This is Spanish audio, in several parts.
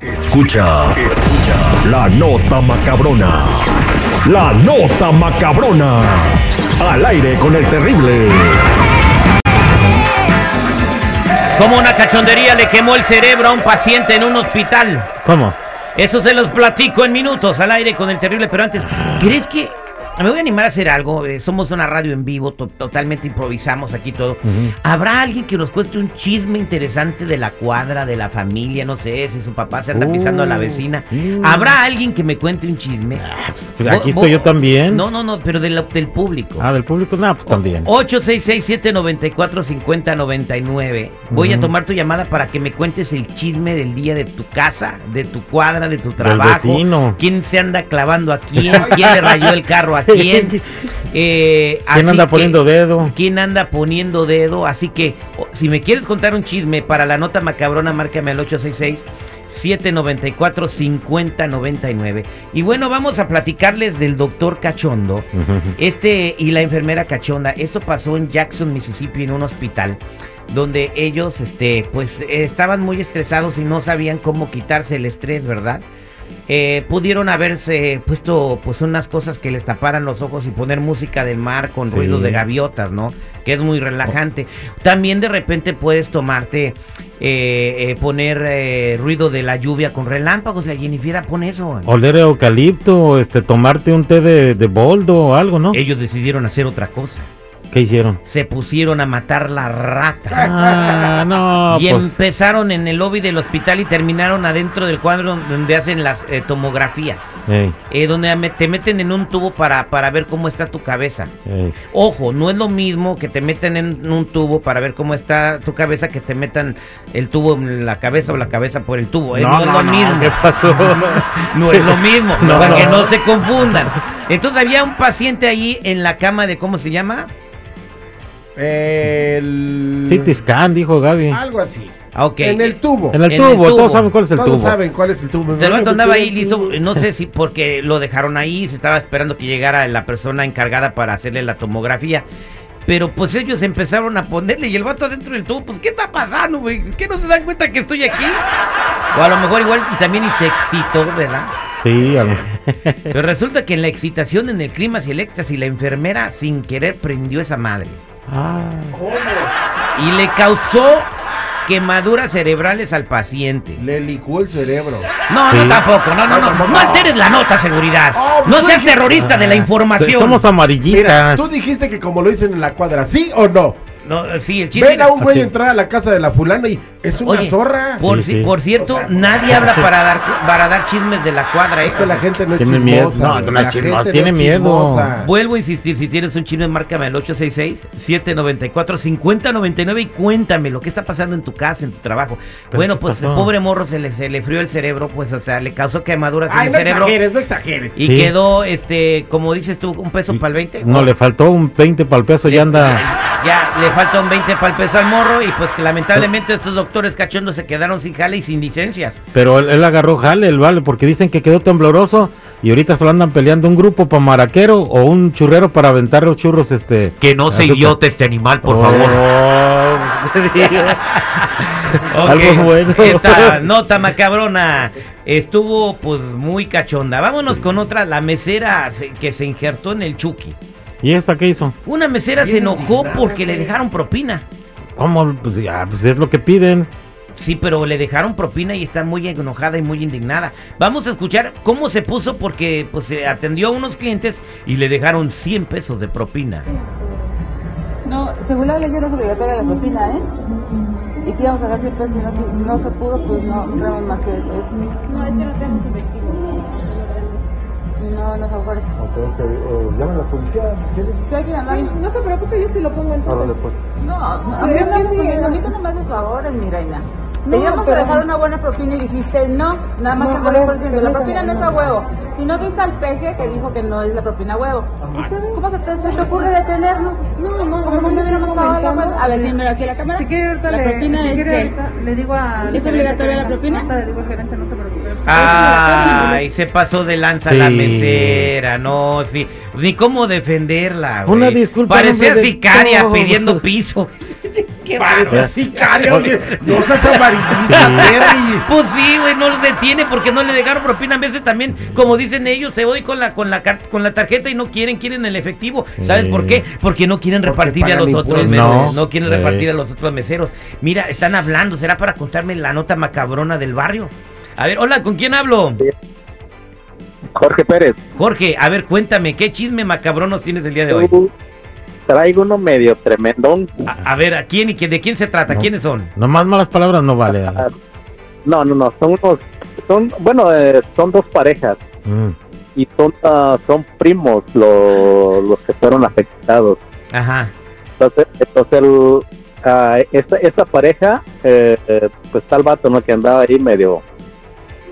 Escucha, escucha la nota macabrona. La nota macabrona. Al aire con el terrible. Como una cachondería le quemó el cerebro a un paciente en un hospital. ¿Cómo? Eso se los platico en minutos al aire con el terrible, pero antes, ¿crees que me voy a animar a hacer algo? Eh, somos una radio en vivo, to- totalmente improvisamos aquí todo. ¿Habrá alguien que nos cueste un chisme interesante de la cuadra, de la familia? No sé, si su papá se anda Uh, pisando a la vecina. mm. ¿Habrá alguien que me cuente un chisme? Pues, pues, aquí estoy yo también. No, no, no, pero del, del público. Ah, del público, no, pues también. 866-794-5099. Voy a tomar tu llamada para que me cuentes el chisme del día de tu casa, de tu cuadra, de tu trabajo. vecino. ¿Quién se anda clavando a quién? ¿Quién le rayó el carro a quién? Eh, así ¿Quién anda que- poniendo dedo? ¿Quién anda poniendo dedo? Así que, si me quieres contar un chisme para la nota macabrona, márcame al 866 794 5099. Y bueno, vamos a platicarles del doctor Cachondo. Este y la enfermera cachonda, esto pasó en Jackson, Mississippi, en un hospital, donde ellos, este, pues, estaban muy estresados y no sabían cómo quitarse el estrés, ¿verdad? Eh, pudieron haberse puesto, pues, unas cosas que les taparan los ojos y poner música del mar con Sí. ruido de gaviotas, ¿no? Que es muy relajante. También de repente puedes tomarte, eh, eh, poner eh, ruido de la lluvia con relámpagos. La Jennifer pone eso. Oler eucalipto, este, tomarte un té de, de boldo o algo, ¿no? Ellos decidieron hacer otra cosa. ¿Qué hicieron? se pusieron a matar la rata. Ah, no, y pues. empezaron en el lobby del hospital y terminaron adentro del cuadro donde hacen las eh, tomografías. eh, donde te meten en un tubo para, para ver cómo está tu cabeza. Ojo, no es lo mismo que te metan en un tubo para ver cómo está tu cabeza que te metan el tubo en la cabeza o la cabeza por el tubo. ¿eh? No, es lo mismo. ¿Qué pasó? No es lo mismo, para que no. se confundan. Entonces había un paciente ahí en la cama de, ¿cómo se llama? El... City Scan, dijo Gaby. Algo así. Ah. En el tubo. En el en el tubo, todos saben cuál es el Todos tubo. saben cuál es el tubo. El vato andaba ahí listo, no sé si porque lo dejaron ahí, se estaba esperando que llegara la persona encargada para hacerle la tomografía. Pero pues ellos empezaron a ponerle y el vato adentro del tubo, pues ¿qué está pasando, güey? ¿Qué no se dan cuenta que estoy aquí? O a lo mejor igual y también y se excitó, ¿verdad? Sí, a lo- Pero resulta que en la excitación, en el clima y el éxtasis, la enfermera sin querer prendió esa madre. Ah, Y le causó quemaduras cerebrales al paciente. Le licuó el cerebro. No, no tampoco, no, no, no, no alteres la nota, seguridad. Oh, No seas dijiste- terrorista de la información. somos Mira, amarillistas. tú dijiste que como lo dicen en la cuadra, ¿sí o no? No, sí, el chiste. Ven a un güey entrar a la casa de la fulana y es una Oye, zorra. Por, Sí, ci- sí. por cierto, O sea, nadie habla para dar para dar chismes de la cuadra. Es ¿eh? que la gente no es Tiene miedo. chismosa. No, güey. no es La chismosa, gente tiene es miedo. chismosa. Vuelvo a insistir, si tienes un chisme, márcame al 866-794-5099 y cuéntame lo que está pasando en tu casa, en tu trabajo. ¿Pero Bueno, pues el pobre morro se le, se le frió el cerebro, pues, o sea, le causó quemaduras en el no cerebro. exageres, no exageres. Y Sí. quedó, este, como dices tú, un peso para el 20. No, le faltó un 20 para el peso, ya anda. Ya le falta un 20 para el peso al morro y pues que lamentablemente estos doctores cachondos se quedaron sin jale y sin licencias. Pero él, él agarró jale, el vale, porque dicen que quedó tembloroso y ahorita solo andan peleando un grupo para maraquero o un churrero para aventar los churros, este. Que no se idiote este animal, por Oh, favor. Ok, Algo bueno. Esta nota macabrona estuvo pues muy cachonda. Vámonos con otra, la mesera se- que se injertó en el Chucky. ¿Y esa qué hizo? Una mesera se enojó indignada, porque le dejaron propina. ¿Cómo? Pues, ya, pues es lo que piden. Sí, pero le dejaron propina y está muy enojada y muy indignada. Vamos a escuchar cómo se puso porque pues se atendió a unos clientes y le dejaron 100 pesos de propina. No, según la ley no es obligatoria la propina, ¿eh? Y que íbamos a sacar 100 pesos y no se pudo, pues no tenemos más que eso. No, es que no tenemos efectivo. Y no nos ofrece. Tenemos que llamen a la policía, ¿quieres? ¿Qué hay que llamar? No se preocupe, yo sí lo pongo entonces. Árale, pues. No, no, a mí no me haces, a mí tú no me haces favores, mi reina. Te No, íbamos a pero- dejar una buena propina y dijiste no, nada más No, el a ver, 10%. La propina no es a huevo. Si no viste al peje que dijo que no es la propina a huevo. ¿Cómo se te, se te ocurre detenernos? No, no, como si no hubiéramos pagado la huevo. A ver, dímelo aquí a la cámara. Si quiere ahorita la propina si es quiere de... ahorita le digo a... ¿Es obligatoria la propina? Le digo al gerente, no se preocupe. Ay, se pasó de lanza Sí. la mesera, no, sí. Ni cómo defenderla, güey. Una disculpa, Parecía sicaria pidiendo piso. Qué Parece sicario. oye, No seas amarillista, Sí. Terry. Pues sí, güey, no los detiene porque no le dejaron propina. A veces también, como dicen ellos, se voy con la con la con la tarjeta y no quieren, quieren el efectivo. ¿Sabes Sí. por qué? Porque no quieren Porque repartirle a los otros meseros. No, No. quieren Sí. repartir a los otros meseros. Mira, están hablando. ¿Será para contarme la nota macabrona del barrio? A ver, hola, ¿con quién hablo? Jorge Pérez, Jorge, a ver, cuéntame, ¿qué chisme macabronos tienes el día de hoy? Traigo uno medio tremendón. A, a ver, ¿a quién y qué, de quién se trata? No. ¿Quiénes son? Nomás malas palabras no vale. No, no, no, son unos, son, bueno, eh, son dos parejas Mm. y son, ah, son primos lo- los que fueron afectados. Ajá. Entonces, entonces el, ah, esta, esta pareja, eh, eh, pues tal vato, ¿no? Que andaba ahí medio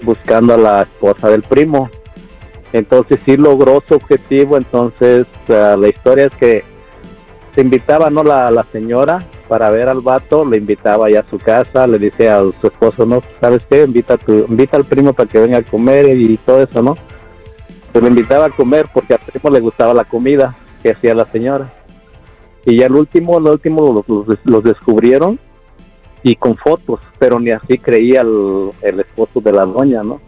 buscando a la esposa del primo. Entonces sí logró su objetivo, entonces ah, la historia es que se invitaba, ¿no? La, la señora para ver al vato, le invitaba ya a su casa, le dice a su esposo, ¿no? ¿Sabes qué? Invita, a tu, invita al primo para que venga a comer y todo eso, ¿no? Se le invitaba a comer porque al primo le gustaba la comida que hacía la señora. Y ya el último, el último los, los- los descubrieron y con fotos, pero ni así creía el, el esposo de la doña, ¿no?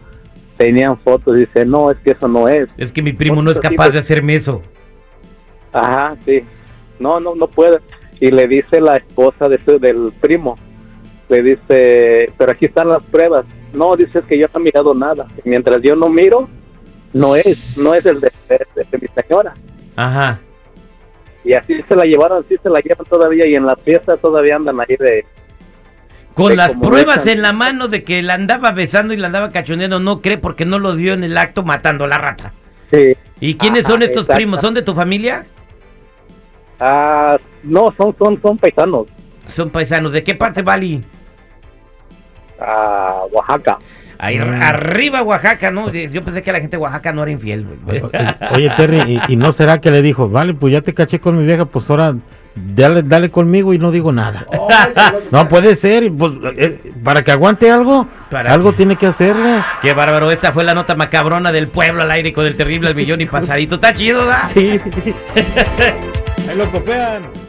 Tenían fotos y dice, no, es que eso no es. Es que mi primo no es capaz de hacerme eso. Ajá, sí. No, no, no puede. Y le dice la esposa de su- del primo, le dice, pero aquí están las pruebas. No, dice que yo no he mirado nada. Mientras yo no miro, no es, no es el de, de- de mi señora. Ajá. Y así se la llevaron, así se la llevan todavía y en la fiesta todavía andan ahí de... Con de las pruebas en la mano de que la andaba besando y la andaba cachoneando, no cree porque no lo dio en el acto matando a la rata. Sí. ¿Y quiénes Ajá, son estos primos? ¿Son de tu familia? Ah, no, son, son, son paisanos. Son paisanos. ¿De qué parte, Bali? Ah, Oaxaca. Ahí Mm. arriba Oaxaca, ¿no? Yo pensé que la gente de Oaxaca no era infiel, güey. Oye, Terry, ¿y, y no será que le dijo, vale, pues ya te caché con mi vieja, pues ahora dale, dale conmigo y no digo nada? No puede ser, pues, eh, para que aguante algo, Para algo que- tiene que hacerle. Qué bárbaro, esta fue la nota macabrona del pueblo al aire con el terrible al millón y pasadito. Está chido, ¿da? Sí. Ahí lo copian.